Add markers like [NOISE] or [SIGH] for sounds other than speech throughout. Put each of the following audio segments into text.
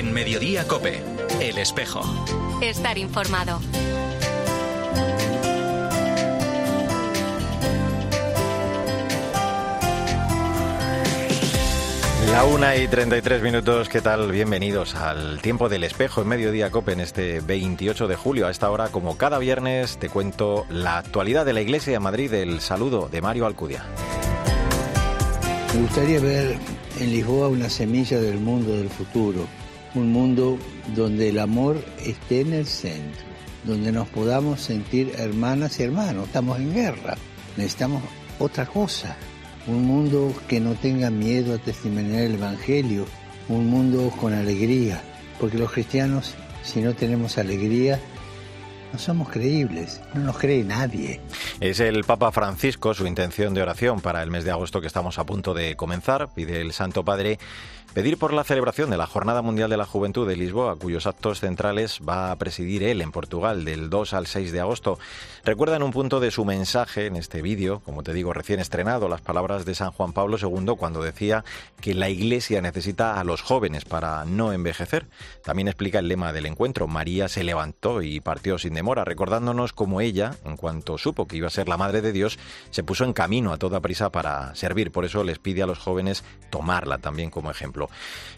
En Mediodía Cope, El Espejo. Estar informado. La una y 33 minutos, ¿qué tal? Bienvenidos al tiempo del espejo en Mediodía Cope en este 28 de julio. A esta hora, como cada viernes, te cuento la actualidad de la Iglesia de Madrid. El saludo de Mario Alcudia. Me gustaría ver en Lisboa una semilla del mundo del futuro, un mundo donde el amor esté en el centro, donde nos podamos sentir hermanas y hermanos. Estamos en guerra, necesitamos otra cosa un mundo que no tenga miedo a testimoniar el Evangelio, un mundo con alegría, porque los cristianos, si no tenemos alegría, no somos creíbles, no nos cree nadie. Es el Papa Francisco su intención de oración para el mes de agosto que estamos a punto de comenzar. Pide el Santo Padre Pedir por la celebración de la Jornada Mundial de la Juventud de Lisboa, cuyos actos centrales va a presidir él en Portugal del 2 al 6 de agosto. Recuerda en un punto de su mensaje en este vídeo, como te digo, recién estrenado, las palabras de San Juan Pablo II cuando decía que la Iglesia necesita a los jóvenes para no envejecer. También explica el lema del encuentro. María se levantó y partió sin demora, recordándonos cómo ella, en cuanto supo que iba a ser la Madre de Dios, se puso en camino a toda prisa para servir. Por eso les pide a los jóvenes tomarla también como ejemplo.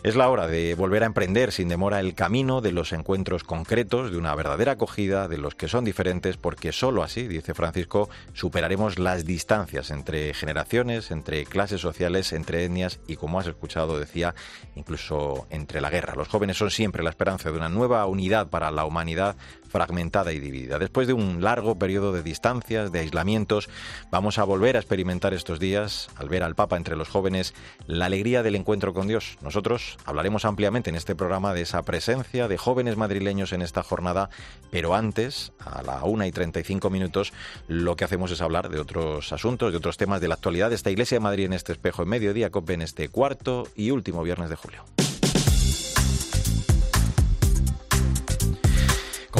Es la hora de volver a emprender sin demora el camino de los encuentros concretos, de una verdadera acogida, de los que son diferentes, porque sólo así, dice Francisco, superaremos las distancias entre generaciones, entre clases sociales, entre etnias y, como has escuchado, decía, incluso entre la guerra. Los jóvenes son siempre la esperanza de una nueva unidad para la humanidad fragmentada y dividida. Después de un largo periodo de distancias, de aislamientos, vamos a volver a experimentar estos días, al ver al Papa entre los jóvenes, la alegría del encuentro con Dios. Nosotros hablaremos ampliamente en este programa de esa presencia de jóvenes madrileños en esta jornada, pero antes, a la una y 35 minutos, lo que hacemos es hablar de otros asuntos, de otros temas de la actualidad de esta Iglesia de Madrid en este espejo en mediodía, COPE en este cuarto y último viernes de julio.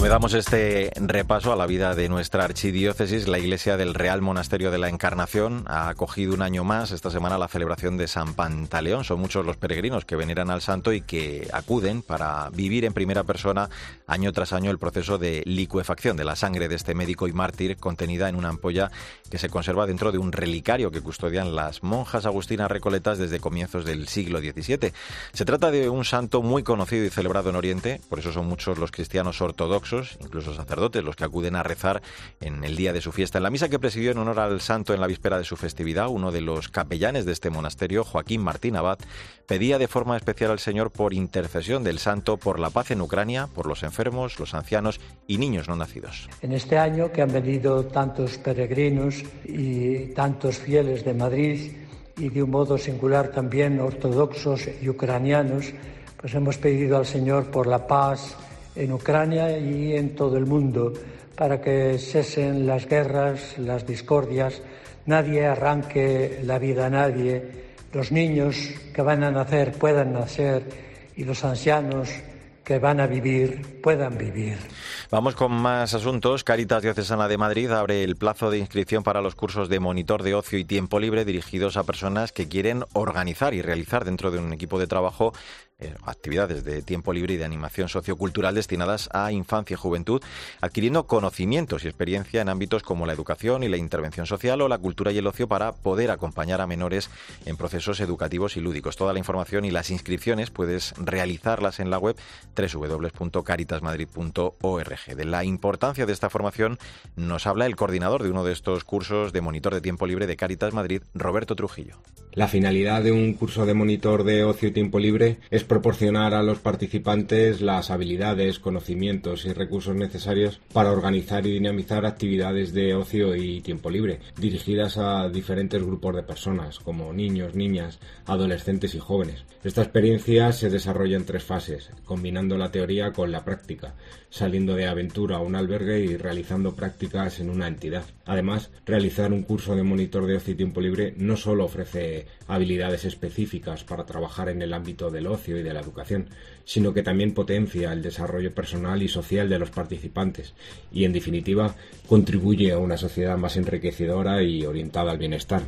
Comenzamos este repaso a la vida de nuestra archidiócesis. La Iglesia del Real Monasterio de la Encarnación ha acogido un año más esta semana la celebración de San Pantaleón. Son muchos los peregrinos que veneran al santo y que acuden para vivir en primera persona año tras año el proceso de licuefacción de la sangre de este médico y mártir contenida en una ampolla que se conserva dentro de un relicario que custodian las monjas agustinas recoletas desde comienzos del siglo XVII. Se trata de un santo muy conocido y celebrado en Oriente, por eso son muchos los cristianos ortodoxos incluso sacerdotes, los que acuden a rezar en el día de su fiesta. En la misa que presidió en honor al santo en la víspera de su festividad, uno de los capellanes de este monasterio, Joaquín Martín Abad, pedía de forma especial al Señor por intercesión del santo por la paz en Ucrania, por los enfermos, los ancianos y niños no nacidos. En este año que han venido tantos peregrinos y tantos fieles de Madrid y de un modo singular también ortodoxos y ucranianos, pues hemos pedido al Señor por la paz, en Ucrania y en todo el mundo para que cesen las guerras, las discordias, nadie arranque la vida a nadie, los niños que van a nacer puedan nacer y los ancianos que van a vivir puedan vivir. Vamos con más asuntos. Caritas Diocesana de Madrid abre el plazo de inscripción para los cursos de monitor de ocio y tiempo libre dirigidos a personas que quieren organizar y realizar dentro de un equipo de trabajo eh, actividades de tiempo libre y de animación sociocultural destinadas a infancia y juventud, adquiriendo conocimientos y experiencia en ámbitos como la educación y la intervención social o la cultura y el ocio para poder acompañar a menores en procesos educativos y lúdicos. Toda la información y las inscripciones puedes realizarlas en la web www.caritasmadrid.org. De la importancia de esta formación nos habla el coordinador de uno de estos cursos de monitor de tiempo libre de Caritas Madrid, Roberto Trujillo. La finalidad de un curso de monitor de ocio y tiempo libre es proporcionar a los participantes las habilidades, conocimientos y recursos necesarios para organizar y dinamizar actividades de ocio y tiempo libre, dirigidas a diferentes grupos de personas, como niños, niñas, adolescentes y jóvenes. Esta experiencia se desarrolla en tres fases, combinando la teoría con la práctica, saliendo de aventura a un albergue y realizando prácticas en una entidad. Además, realizar un curso de monitor de ocio y tiempo libre no solo ofrece de habilidades específicas para trabajar en el ámbito del ocio y de la educación, sino que también potencia el desarrollo personal y social de los participantes y, en definitiva, contribuye a una sociedad más enriquecedora y orientada al bienestar.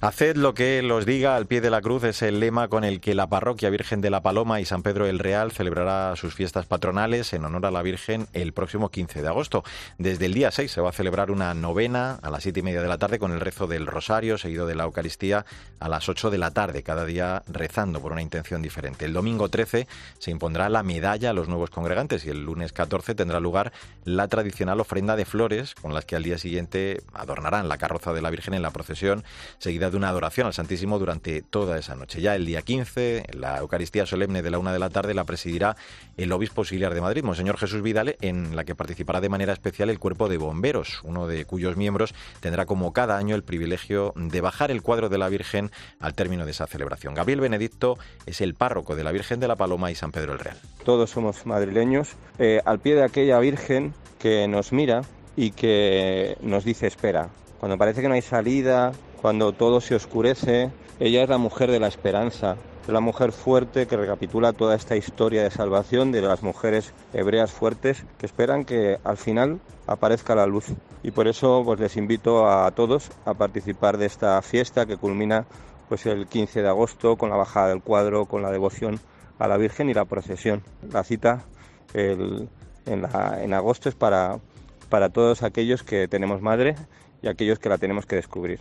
Haced lo que los diga al pie de la cruz es el lema con el que la parroquia Virgen de la Paloma y San Pedro el Real celebrará sus fiestas patronales en honor a la Virgen el próximo 15 de agosto. Desde el día 6 se va a celebrar una novena a las siete y media de la tarde con el rezo del Rosario, seguido de la Eucaristía a las 8 de la tarde, cada día rezando por una intención diferente. El domingo 13 se impondrá la medalla a los nuevos congregantes y el lunes 14 tendrá lugar la tradicional ofrenda de flores con las que al día siguiente adornarán la carroza de la Virgen en la procesión, seguida de una adoración al Santísimo durante toda esa noche. Ya el día 15, la Eucaristía solemne de la una de la tarde la presidirá el obispo auxiliar de Madrid, Monseñor Jesús Vidal, en la que participará de manera especial el cuerpo de bomberos, uno de cuyos miembros tendrá como cada año el privilegio de bajar el cuadro de la Virgen al término de esa celebración. Gabriel Benedicto es el párroco de la Virgen de la Paloma y San Pedro el Real. Todos somos madrileños, eh, al pie de aquella Virgen que nos mira y que nos dice espera. Cuando parece que no hay salida, cuando todo se oscurece, ella es la mujer de la esperanza, es la mujer fuerte que recapitula toda esta historia de salvación de las mujeres hebreas fuertes que esperan que al final aparezca la luz. Y por eso pues les invito a todos a participar de esta fiesta que culmina pues el 15 de agosto con la bajada del cuadro, con la devoción a la Virgen y la procesión. La cita en, en agosto es para, para todos aquellos que tenemos madre y aquellos que la tenemos que descubrir.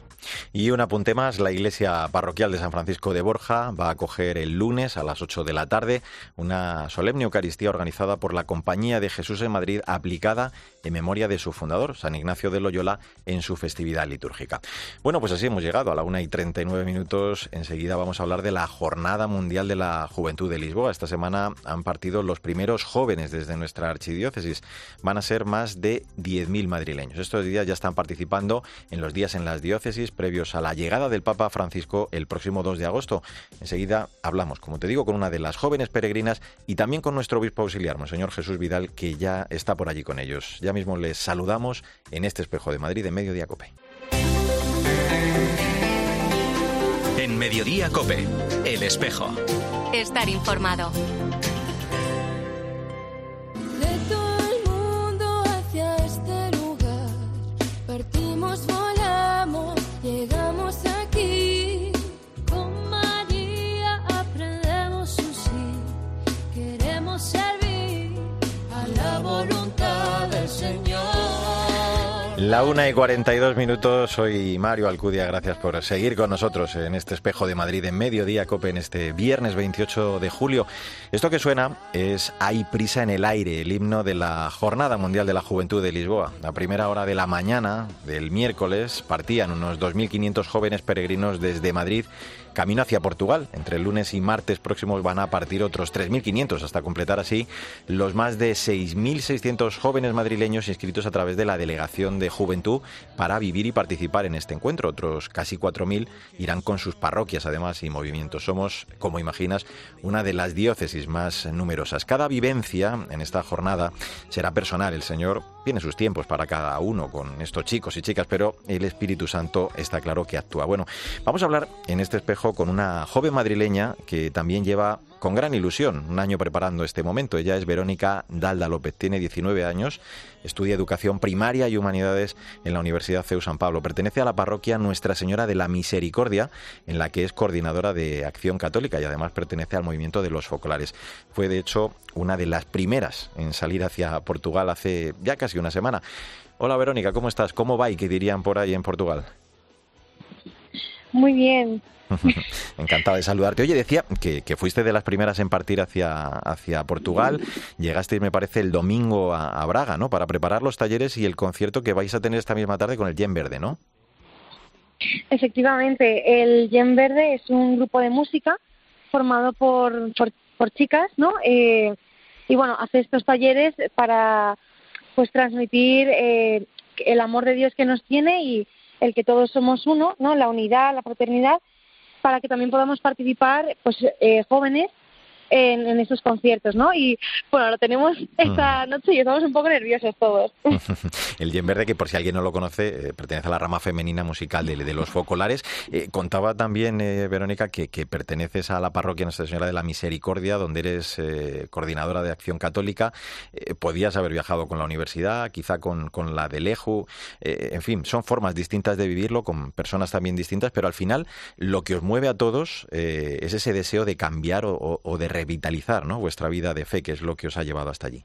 Y un apunte más, la iglesia parroquial de San Francisco de Borja va a acoger el lunes a las 8 de la tarde una solemne Eucaristía organizada por la Compañía de Jesús en Madrid aplicada en memoria de su fundador, San Ignacio de Loyola, en su festividad litúrgica. Bueno, pues así hemos llegado a la 1 y 39 minutos. Enseguida vamos a hablar de la Jornada Mundial de la Juventud de Lisboa. Esta semana han partido los primeros jóvenes desde nuestra archidiócesis. Van a ser más de 10.000 madrileños. Estos días ya están participando en los días en las diócesis previos a la llegada del Papa Francisco el próximo 2 de agosto. Enseguida hablamos, como te digo, con una de las jóvenes peregrinas y también con nuestro obispo auxiliar, Monseñor Jesús Vidal, que ya está por allí con ellos. Ya mismo les saludamos en este espejo de Madrid en Mediodía Cope. En Mediodía Cope, el espejo. Estar informado. La una y 42 minutos, soy Mario Alcudia, gracias por seguir con nosotros en este espejo de Madrid en mediodía, COPE, en este viernes 28 de julio. Esto que suena es Hay prisa en el aire, el himno de la Jornada Mundial de la Juventud de Lisboa. A primera hora de la mañana del miércoles partían unos 2.500 jóvenes peregrinos desde Madrid camino hacia Portugal. Entre el lunes y martes próximos van a partir otros 3.500 hasta completar así los más de 6.600 jóvenes madrileños inscritos a través de la Delegación de Juventud para vivir y participar en este encuentro. Otros casi 4.000 irán con sus parroquias además y movimientos. Somos, como imaginas, una de las diócesis más numerosas. Cada vivencia en esta jornada será personal. El Señor tiene sus tiempos para cada uno con estos chicos y chicas, pero el Espíritu Santo está claro que actúa. Bueno, vamos a hablar en este espejo con una joven madrileña que también lleva con gran ilusión un año preparando este momento. Ella es Verónica Dalda López, tiene 19 años, estudia educación primaria y humanidades en la Universidad CEU San Pablo. Pertenece a la parroquia Nuestra Señora de la Misericordia, en la que es coordinadora de Acción Católica y además pertenece al movimiento de los focolares. Fue de hecho una de las primeras en salir hacia Portugal hace ya casi una semana. Hola Verónica, ¿cómo estás? ¿Cómo va y qué dirían por ahí en Portugal? Muy bien, [LAUGHS] Encantado de saludarte. Oye, decía que, fuiste de las primeras en partir hacia, hacia Portugal. Llegaste, me parece, el domingo a, Braga, ¿no? Para preparar los talleres y el concierto que vais a tener esta misma tarde con el Yen Verde, ¿no? Efectivamente, el Yen Verde es un grupo de música formado por, por, chicas, ¿no? Eh, y bueno, hace estos talleres para pues transmitir eh, el amor de Dios que nos tiene y el que todos somos uno, ¿no? La unidad, la fraternidad para que también podamos participar pues eh, jóvenes en, en esos conciertos, ¿no? Y bueno, lo tenemos esta noche y estamos un poco nerviosos todos. [LAUGHS] el Yen Verde, que por si alguien no lo conoce, eh, pertenece a la rama femenina musical de, los focolares. Eh, contaba también, eh, Verónica, que, perteneces a la parroquia Nuestra Señora de la Misericordia, donde eres coordinadora de acción católica. podías haber viajado con la universidad, quizá con, con la de Leju. en fin, son formas distintas de vivirlo, con personas también distintas, pero al final lo que os mueve a todos es ese deseo de cambiar o, o de revitalizar ¿no? vuestra vida de fe, que es lo que os ha llevado hasta allí.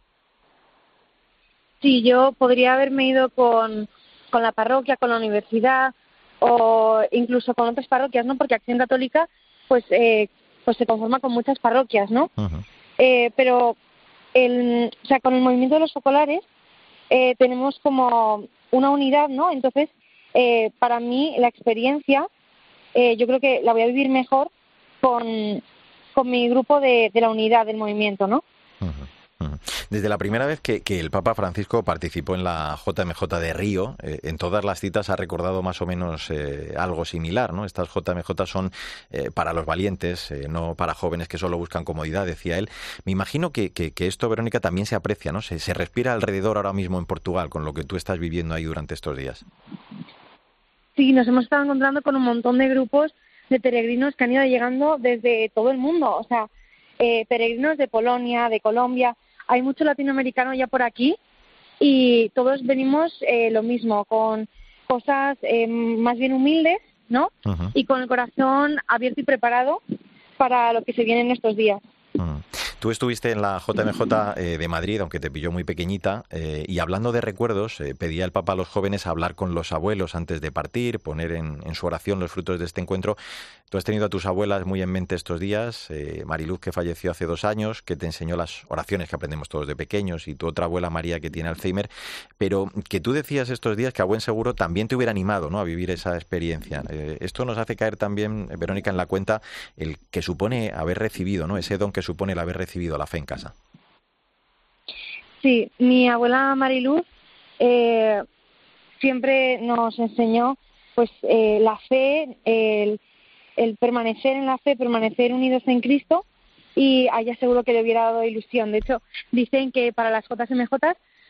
Sí, yo podría haberme ido con, con la parroquia, con la universidad o incluso con otras parroquias, ¿no? Porque Acción Católica, pues, eh, pues se conforma con muchas parroquias, ¿no? eh, pero, el, o sea, con el movimiento de los focolares eh, tenemos como una unidad, ¿no? Entonces, eh, para mí la experiencia, eh, yo creo que la voy a vivir mejor con, con mi grupo de, de la unidad del movimiento, ¿no? Desde la primera vez que, el Papa Francisco participó en la JMJ de Río, eh, en todas las citas ha recordado más o menos eh, algo similar, ¿no? Estas JMJ son eh, para los valientes, no para jóvenes que solo buscan comodidad, decía él. Me imagino que, esto, Verónica, también se aprecia, ¿no? Se, se respira alrededor ahora mismo en Portugal con lo que tú estás viviendo ahí durante estos días. Sí, nos hemos estado encontrando con un montón de grupos de peregrinos que han ido llegando desde todo el mundo, o sea, peregrinos de Polonia, de Colombia, hay mucho latinoamericano ya por aquí y todos venimos eh, lo mismo, con cosas eh, más bien humildes, ¿no? Y con el corazón abierto y preparado para lo que se viene en estos días. Tú estuviste en la JMJ eh, de Madrid, aunque te pilló muy pequeñita, eh, y hablando de recuerdos, eh, pedía el Papa a los jóvenes hablar con los abuelos antes de partir, poner en, su oración los frutos de este encuentro. Tú has tenido a tus abuelas muy en mente estos días, Mariluz, que falleció hace dos años, que te enseñó las oraciones que aprendemos todos de pequeños, y tu otra abuela María, que tiene Alzheimer, pero que tú decías estos días que a buen seguro también te hubiera animado ¿no? a vivir esa experiencia. esto nos hace caer también, Verónica, en la cuenta el que supone haber recibido, ¿no? ese don que supone el haber recibido recibido la fe en casa? Sí, mi abuela Mariluz eh, siempre nos enseñó pues eh, la fe, el, permanecer en la fe, permanecer unidos en Cristo y a ella seguro que le hubiera dado ilusión. De hecho, dicen que para las JMJ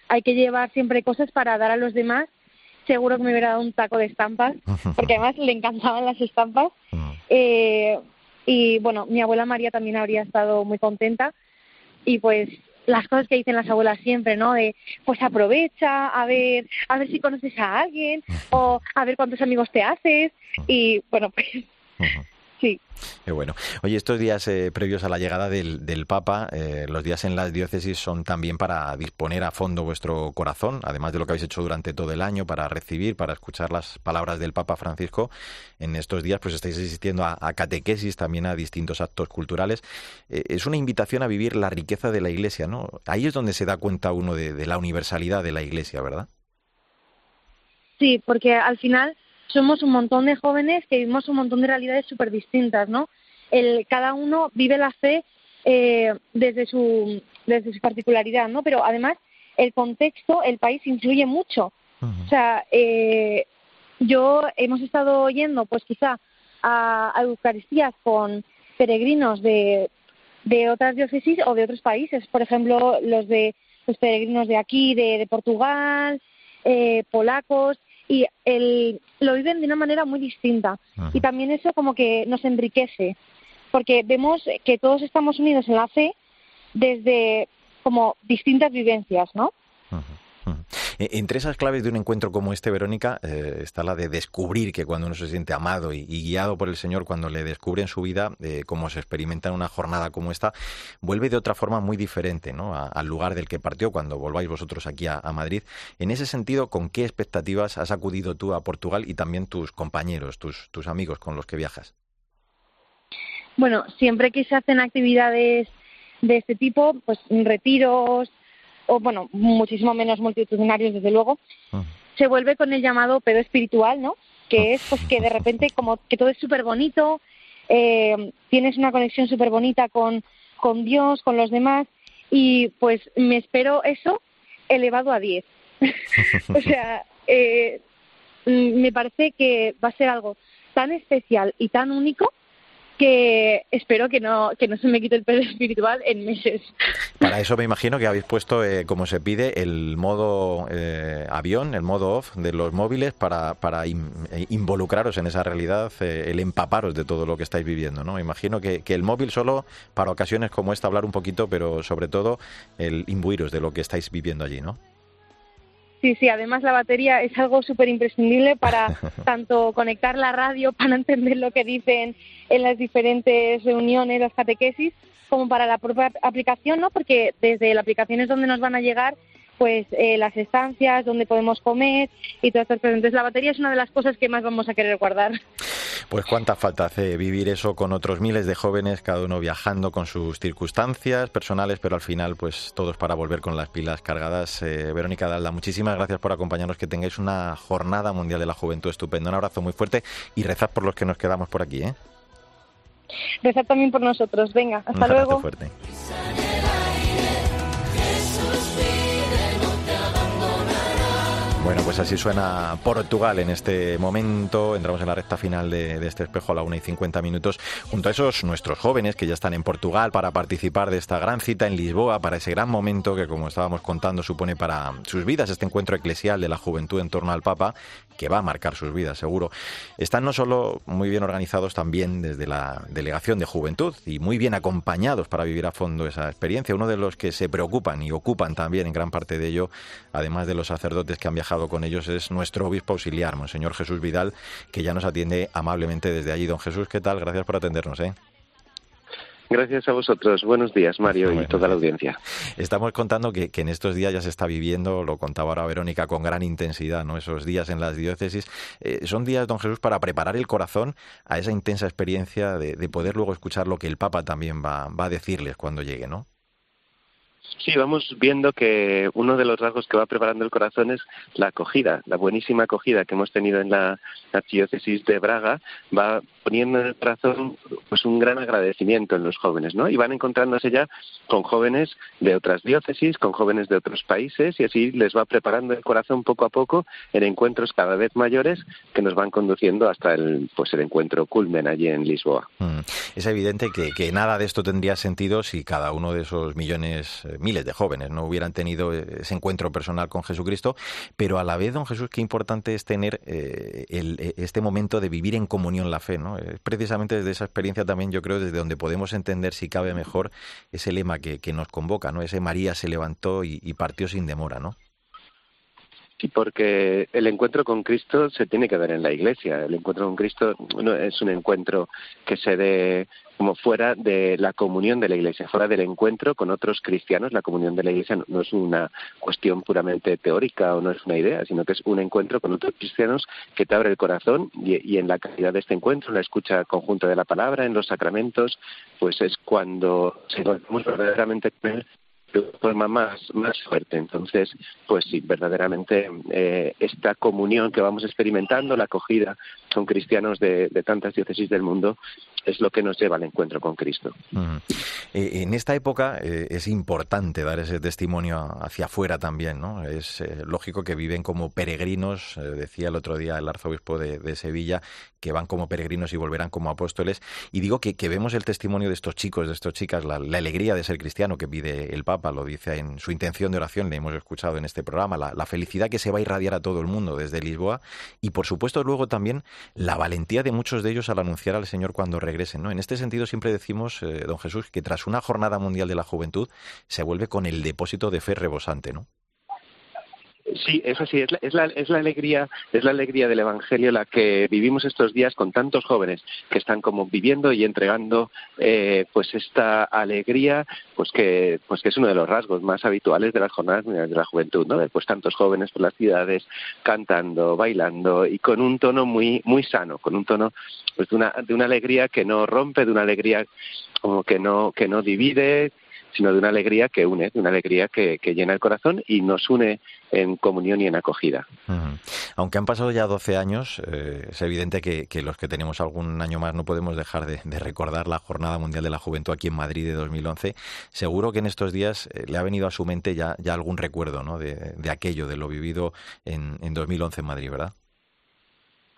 hay que llevar siempre cosas para dar a los demás. Seguro que me hubiera dado un taco de estampas, [LAUGHS] porque además le encantaban las estampas. Eh, y bueno, mi abuela María también habría estado muy contenta. Y pues las cosas que dicen las abuelas siempre, ¿no? De pues aprovecha, a ver, a ver si conoces a alguien o a ver cuántos amigos te haces. Y bueno, pues Sí. Qué bueno. Oye, estos días eh, previos a la llegada del, del Papa, eh, los días en las diócesis son también para disponer a fondo vuestro corazón, además de lo que habéis hecho durante todo el año, para recibir, para escuchar las palabras del Papa Francisco. En estos días, pues estáis asistiendo a, catequesis, también a distintos actos culturales. Eh, es una invitación a vivir la riqueza de la Iglesia, ¿no? Ahí es donde se da cuenta uno de la universalidad de la Iglesia, ¿verdad? Sí, porque al final somos un montón de jóvenes que vivimos un montón de realidades súper distintas, ¿no? El, cada uno vive la fe eh, desde, su, desde su particularidad, ¿no? Pero además el contexto, el país influye mucho. O sea, eh, yo hemos estado yendo, pues quizá a, a Eucaristías con peregrinos de, de otras diócesis o de otros países, por ejemplo, los de los peregrinos de aquí, de, de Portugal, eh, polacos, y el, lo viven de una manera muy distinta. Y también eso como que nos enriquece, porque vemos que todos estamos unidos en la fe desde como distintas vivencias, ¿no? E, entre esas claves de un encuentro como este, Verónica, eh, está la de descubrir que cuando uno se siente amado y, guiado por el Señor, cuando le descubre en su vida, eh, como se experimenta en una jornada como esta, vuelve de otra forma muy diferente ¿no? al lugar del que partió cuando volváis vosotros aquí a, Madrid. En ese sentido, ¿con qué expectativas has acudido tú a Portugal y también tus compañeros, tus, tus amigos con los que viajas? Bueno, siempre que se hacen actividades de este tipo, pues retiros, o bueno, muchísimo menos multitudinarios desde luego, se vuelve con el llamado pedo espiritual, ¿no? Que es pues que de repente como que todo es súper bonito, eh, tienes una conexión súper bonita con, con Dios, con los demás, y pues me espero eso elevado a 10. [LAUGHS] o sea, eh, me parece que va a ser algo tan especial y tan único que espero que no, que no se me quite el peso [LAUGHS] espiritual en meses. Para eso me imagino que habéis puesto, eh, como se pide, el modo eh, avión, el modo off de los móviles para, para eh, involucraros en esa realidad, el empaparos de todo lo que estáis viviendo. ¿no? Imagino que, que el móvil solo para ocasiones como esta, hablar un poquito, pero sobre todo el imbuiros de lo que estáis viviendo allí, ¿no? Sí, sí, además la batería es algo súper imprescindible para [LAUGHS] tanto conectar la radio, [LAUGHS] para entender lo que dicen en las diferentes reuniones, las catequesis, como para la propia aplicación, ¿no? Porque desde la aplicación es donde nos van a llegar pues eh, las estancias, donde podemos comer y todo esto. Entonces la batería es una de las cosas que más vamos a querer guardar. Pues cuánta falta hace vivir eso con otros miles de jóvenes, cada uno viajando con sus circunstancias personales, pero al final pues todos para volver con las pilas cargadas. Eh, Verónica Dalda, muchísimas gracias por acompañarnos, que tengáis una jornada mundial de la juventud estupenda. Un abrazo muy fuerte y rezad por los que nos quedamos por aquí. ¿eh? Rezad también por nosotros. Venga, hasta un luego. Fuerte. Bueno, pues así suena Portugal en este momento. Entramos en la recta final de, este espejo a la una y 50 minutos. Junto a esos nuestros jóvenes que ya están en Portugal para participar de esta gran cita en Lisboa, para ese gran momento que, como estábamos contando, supone para sus vidas este encuentro eclesial de la juventud en torno al Papa, que va a marcar sus vidas, seguro. Están no solo muy bien organizados también desde la Delegación de Juventud y muy bien acompañados para vivir a fondo esa experiencia. Uno de los que se preocupan y ocupan también en gran parte de ello, además de los sacerdotes que han viajado con ellos es nuestro obispo auxiliar, Monseñor Jesús Vidal, que ya nos atiende amablemente desde allí. Don Jesús, ¿qué tal? Gracias por atendernos. ¿eh? Gracias a vosotros. Buenos días, Mario, y toda la audiencia. Estamos contando que, en estos días ya se está viviendo, lo contaba ahora Verónica, con gran intensidad, ¿no? Esos días en las diócesis. Eh, son días, don Jesús, para preparar el corazón a esa intensa experiencia de, de poder luego escuchar lo que el Papa también va, va a decirles cuando llegue, ¿no? Sí, vamos viendo que uno de los rasgos que va preparando el corazón es la acogida, la buenísima acogida que hemos tenido en la archidiócesis de Braga, va poniendo en el corazón pues un gran agradecimiento en los jóvenes, ¿no? Y van encontrándose ya con jóvenes de otras diócesis, con jóvenes de otros países y así les va preparando el corazón poco a poco en encuentros cada vez mayores que nos van conduciendo hasta el pues el encuentro culmen allí en Lisboa. Mm. Es evidente que, que nada de esto tendría sentido si cada uno de esos millones, eh, miles de jóvenes no hubieran tenido ese encuentro personal con Jesucristo, pero a la vez, don Jesús, qué importante es tener eh, el, este momento de vivir en comunión la fe, ¿no? precisamente desde esa experiencia también yo creo desde donde podemos entender si cabe mejor ese lema que, que nos convoca, ¿no? Ese María se levantó y, y partió sin demora, ¿no? Sí, porque el encuentro con Cristo se tiene que dar en la iglesia. El encuentro con Cristo no es un encuentro que se dé como fuera de la comunión de la iglesia, fuera del encuentro con otros cristianos. La comunión de la iglesia no, es una cuestión puramente teórica o no es una idea, sino que es un encuentro con otros cristianos que te abre el corazón y, en la calidad de este encuentro, en la escucha conjunta de la palabra, en los sacramentos, pues es cuando se verdaderamente de forma más, más fuerte. Entonces, pues sí, verdaderamente eh, esta comunión que vamos experimentando, la acogida con cristianos de, tantas diócesis del mundo, es lo que nos lleva al encuentro con Cristo. Eh, en esta época eh, es importante dar ese testimonio hacia afuera también, ¿no? Es lógico que viven como peregrinos, decía el otro día el arzobispo de, Sevilla, que van como peregrinos y volverán como apóstoles. Y digo que, vemos el testimonio de estos chicos, de estas chicas, la alegría de ser cristiano que pide el Papa lo dice en su intención de oración, le hemos escuchado en este programa, la, felicidad que se va a irradiar a todo el mundo desde Lisboa y por supuesto luego también la valentía de muchos de ellos al anunciar al Señor cuando regresen. ¿no? En este sentido siempre decimos, eh, don Jesús, que tras una jornada mundial de la juventud se vuelve con el depósito de fe rebosante, ¿no? Sí, eso sí, es la, es la, es la alegría, es la alegría del Evangelio la que vivimos estos días con tantos jóvenes que están como viviendo y entregando, eh, pues esta alegría, pues que, pues que es uno de los rasgos más habituales de las jornadas de la juventud, ¿no? Pues tantos jóvenes por las ciudades cantando, bailando y con un tono muy, muy sano, con un tono, pues de una, de una alegría que no rompe, de una alegría como que no, que no divide, sino de una alegría que une, de una alegría que, llena el corazón y nos une en comunión y en acogida. Aunque han pasado ya 12 años, eh, es evidente que, los que tenemos algún año más no podemos dejar de, recordar la Jornada Mundial de la Juventud aquí en Madrid de 2011. Seguro que en estos días eh, le ha venido a su mente ya, ya algún recuerdo ¿no? de, aquello, de lo vivido en, en 2011 en Madrid, ¿verdad?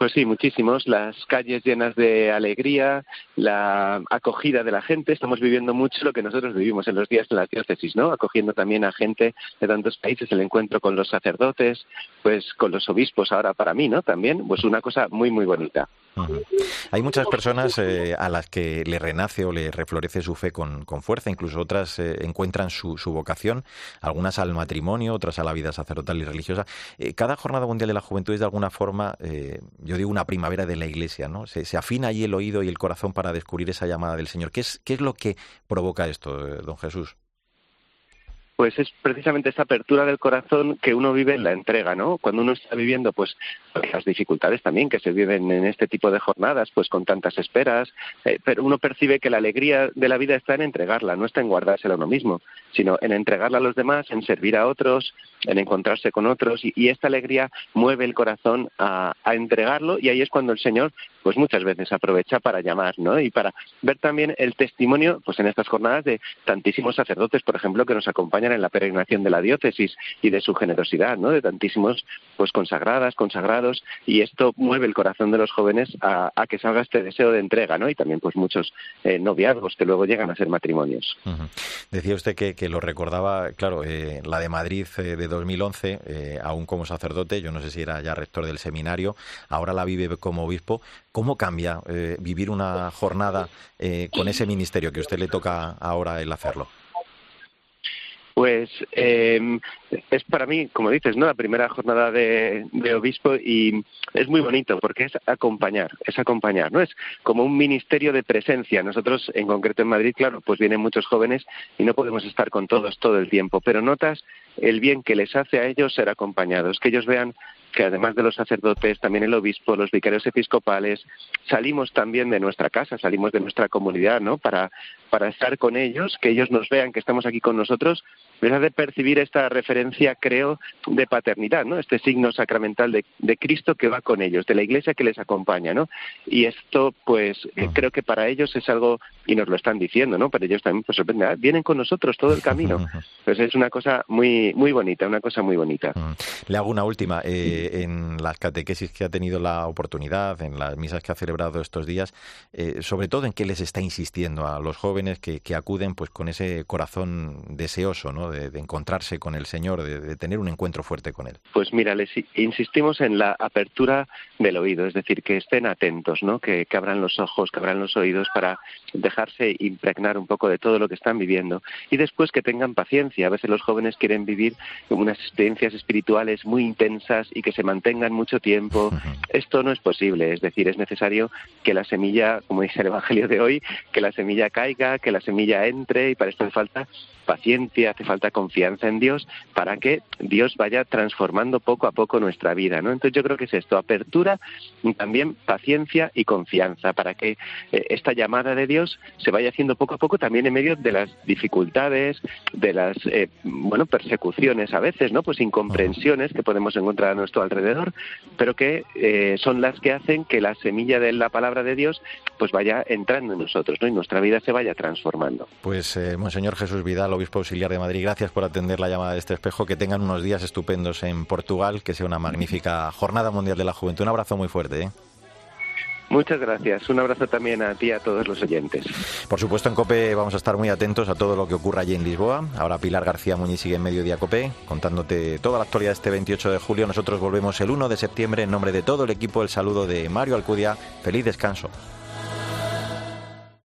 Pues sí, muchísimos. Las calles llenas de alegría, la acogida de la gente. Estamos viviendo mucho lo que nosotros vivimos en los días de la diócesis, ¿no? Acogiendo también a gente de tantos países, el encuentro con los sacerdotes, pues con los obispos ahora para mí, ¿no? También, pues una cosa muy, muy bonita. Hay muchas personas eh, a las que le renace o le reflorece su fe con, fuerza, incluso otras eh, encuentran su, vocación, algunas al matrimonio, otras a la vida sacerdotal y religiosa. Eh, cada Jornada Mundial de la Juventud es de alguna forma, yo digo, una primavera de la Iglesia, ¿no? Se, se, afina allí el oído y el corazón para descubrir esa llamada del Señor. ¿Qué es, qué es lo que provoca esto, don Jesús? pues es precisamente esa apertura del corazón que uno vive en la entrega, ¿no? Cuando uno está viviendo, pues, las dificultades también que se viven en este tipo de jornadas, pues con tantas esperas, eh, pero uno percibe que la alegría de la vida está en entregarla, no está en guardársela a uno mismo, sino en entregarla a los demás, en servir a otros, en encontrarse con otros, y, esta alegría mueve el corazón a, a, entregarlo, y ahí es cuando el Señor, pues muchas veces aprovecha para llamar, ¿no? Y para ver también el testimonio, pues en estas jornadas de tantísimos sacerdotes, por ejemplo, que nos acompañan en la peregrinación de la diócesis y de su generosidad, ¿no? De tantísimos pues consagradas, consagrados y esto mueve el corazón de los jóvenes a, que salga este deseo de entrega, ¿no? Y también pues muchos eh, noviazgos que luego llegan a ser matrimonios. Decía usted que, lo recordaba, claro, eh, la de Madrid eh, de 2011, aún como sacerdote, yo no sé si era ya rector del seminario, ahora la vive como obispo. ¿Cómo cambia vivir una jornada con ese ministerio que a usted le toca ahora el hacerlo? Pues eh, es para mí, como dices, no la primera jornada de, obispo y es muy bonito porque es acompañar, es acompañar, no es como un ministerio de presencia. Nosotros, en concreto en Madrid, claro, pues vienen muchos jóvenes y no podemos estar con todos todo el tiempo, pero notas el bien que les hace a ellos ser acompañados, que ellos vean que además de los sacerdotes, también el obispo, los vicarios episcopales, salimos también de nuestra casa, salimos de nuestra comunidad, ¿no? Para, para estar con ellos, que ellos nos vean que estamos aquí con nosotros, les hace percibir esta referencia, creo, de paternidad, ¿no? Este signo sacramental de, de Cristo que va con ellos, de la Iglesia que les acompaña, ¿no? Y esto, pues, eh, creo que para ellos es algo, y nos lo están diciendo, ¿no? Para ellos también, pues, sorprende, ah, vienen con nosotros todo el camino. [LAUGHS] Pues es una cosa muy, muy bonita, una cosa muy bonita. Le hago una última. Eh, en las catequesis que ha tenido la oportunidad, en las misas que ha celebrado estos días, eh, sobre todo en qué les está insistiendo a los jóvenes que, acuden pues con ese corazón deseoso ¿no? De, encontrarse con el Señor, de, tener un encuentro fuerte con Él. Pues mira, les insistimos en la apertura del oído, es decir, que estén atentos, ¿no? que, que abran los ojos, que abran los oídos para dejarse impregnar un poco de todo lo que están viviendo y después que tengan paciencia. A veces los jóvenes quieren vivir unas experiencias espirituales muy intensas y que se mantengan mucho tiempo. Esto no es posible, es decir, es necesario que la semilla, como dice el Evangelio de hoy, que la semilla caiga, que la semilla entre y para esto hace falta paciencia, hace falta confianza en Dios para que Dios vaya transformando poco a poco nuestra vida, ¿no? Entonces yo creo que es esto, apertura, también paciencia y confianza para que eh, esta llamada de Dios se vaya haciendo poco a poco también en medio de las dificultades, de las eh, bueno persecuciones a veces, ¿no? Pues incomprensiones que podemos encontrar a nuestro alrededor, pero que eh, son las que hacen que la semilla de la palabra de Dios pues vaya entrando en nosotros ¿no? y nuestra vida se vaya transformando. Pues, Monseñor Jesús Vidal, obispo auxiliar de Madrid, gracias por atender la llamada de este espejo. Que tengan unos días estupendos en Portugal, que sea una magnífica Jornada Mundial de la Juventud. Un abrazo muy fuerte. ¿eh? Muchas gracias. Un abrazo también a ti y a todos los oyentes. Por supuesto, en COPE vamos a estar muy atentos a todo lo que ocurra allí en Lisboa. Ahora Pilar García Muñiz sigue en Mediodía COPE, contándote toda la actualidad de este 28 de julio. Nosotros volvemos el 1 de septiembre. En nombre de todo el equipo, el saludo de Mario Alcudia. Feliz descanso.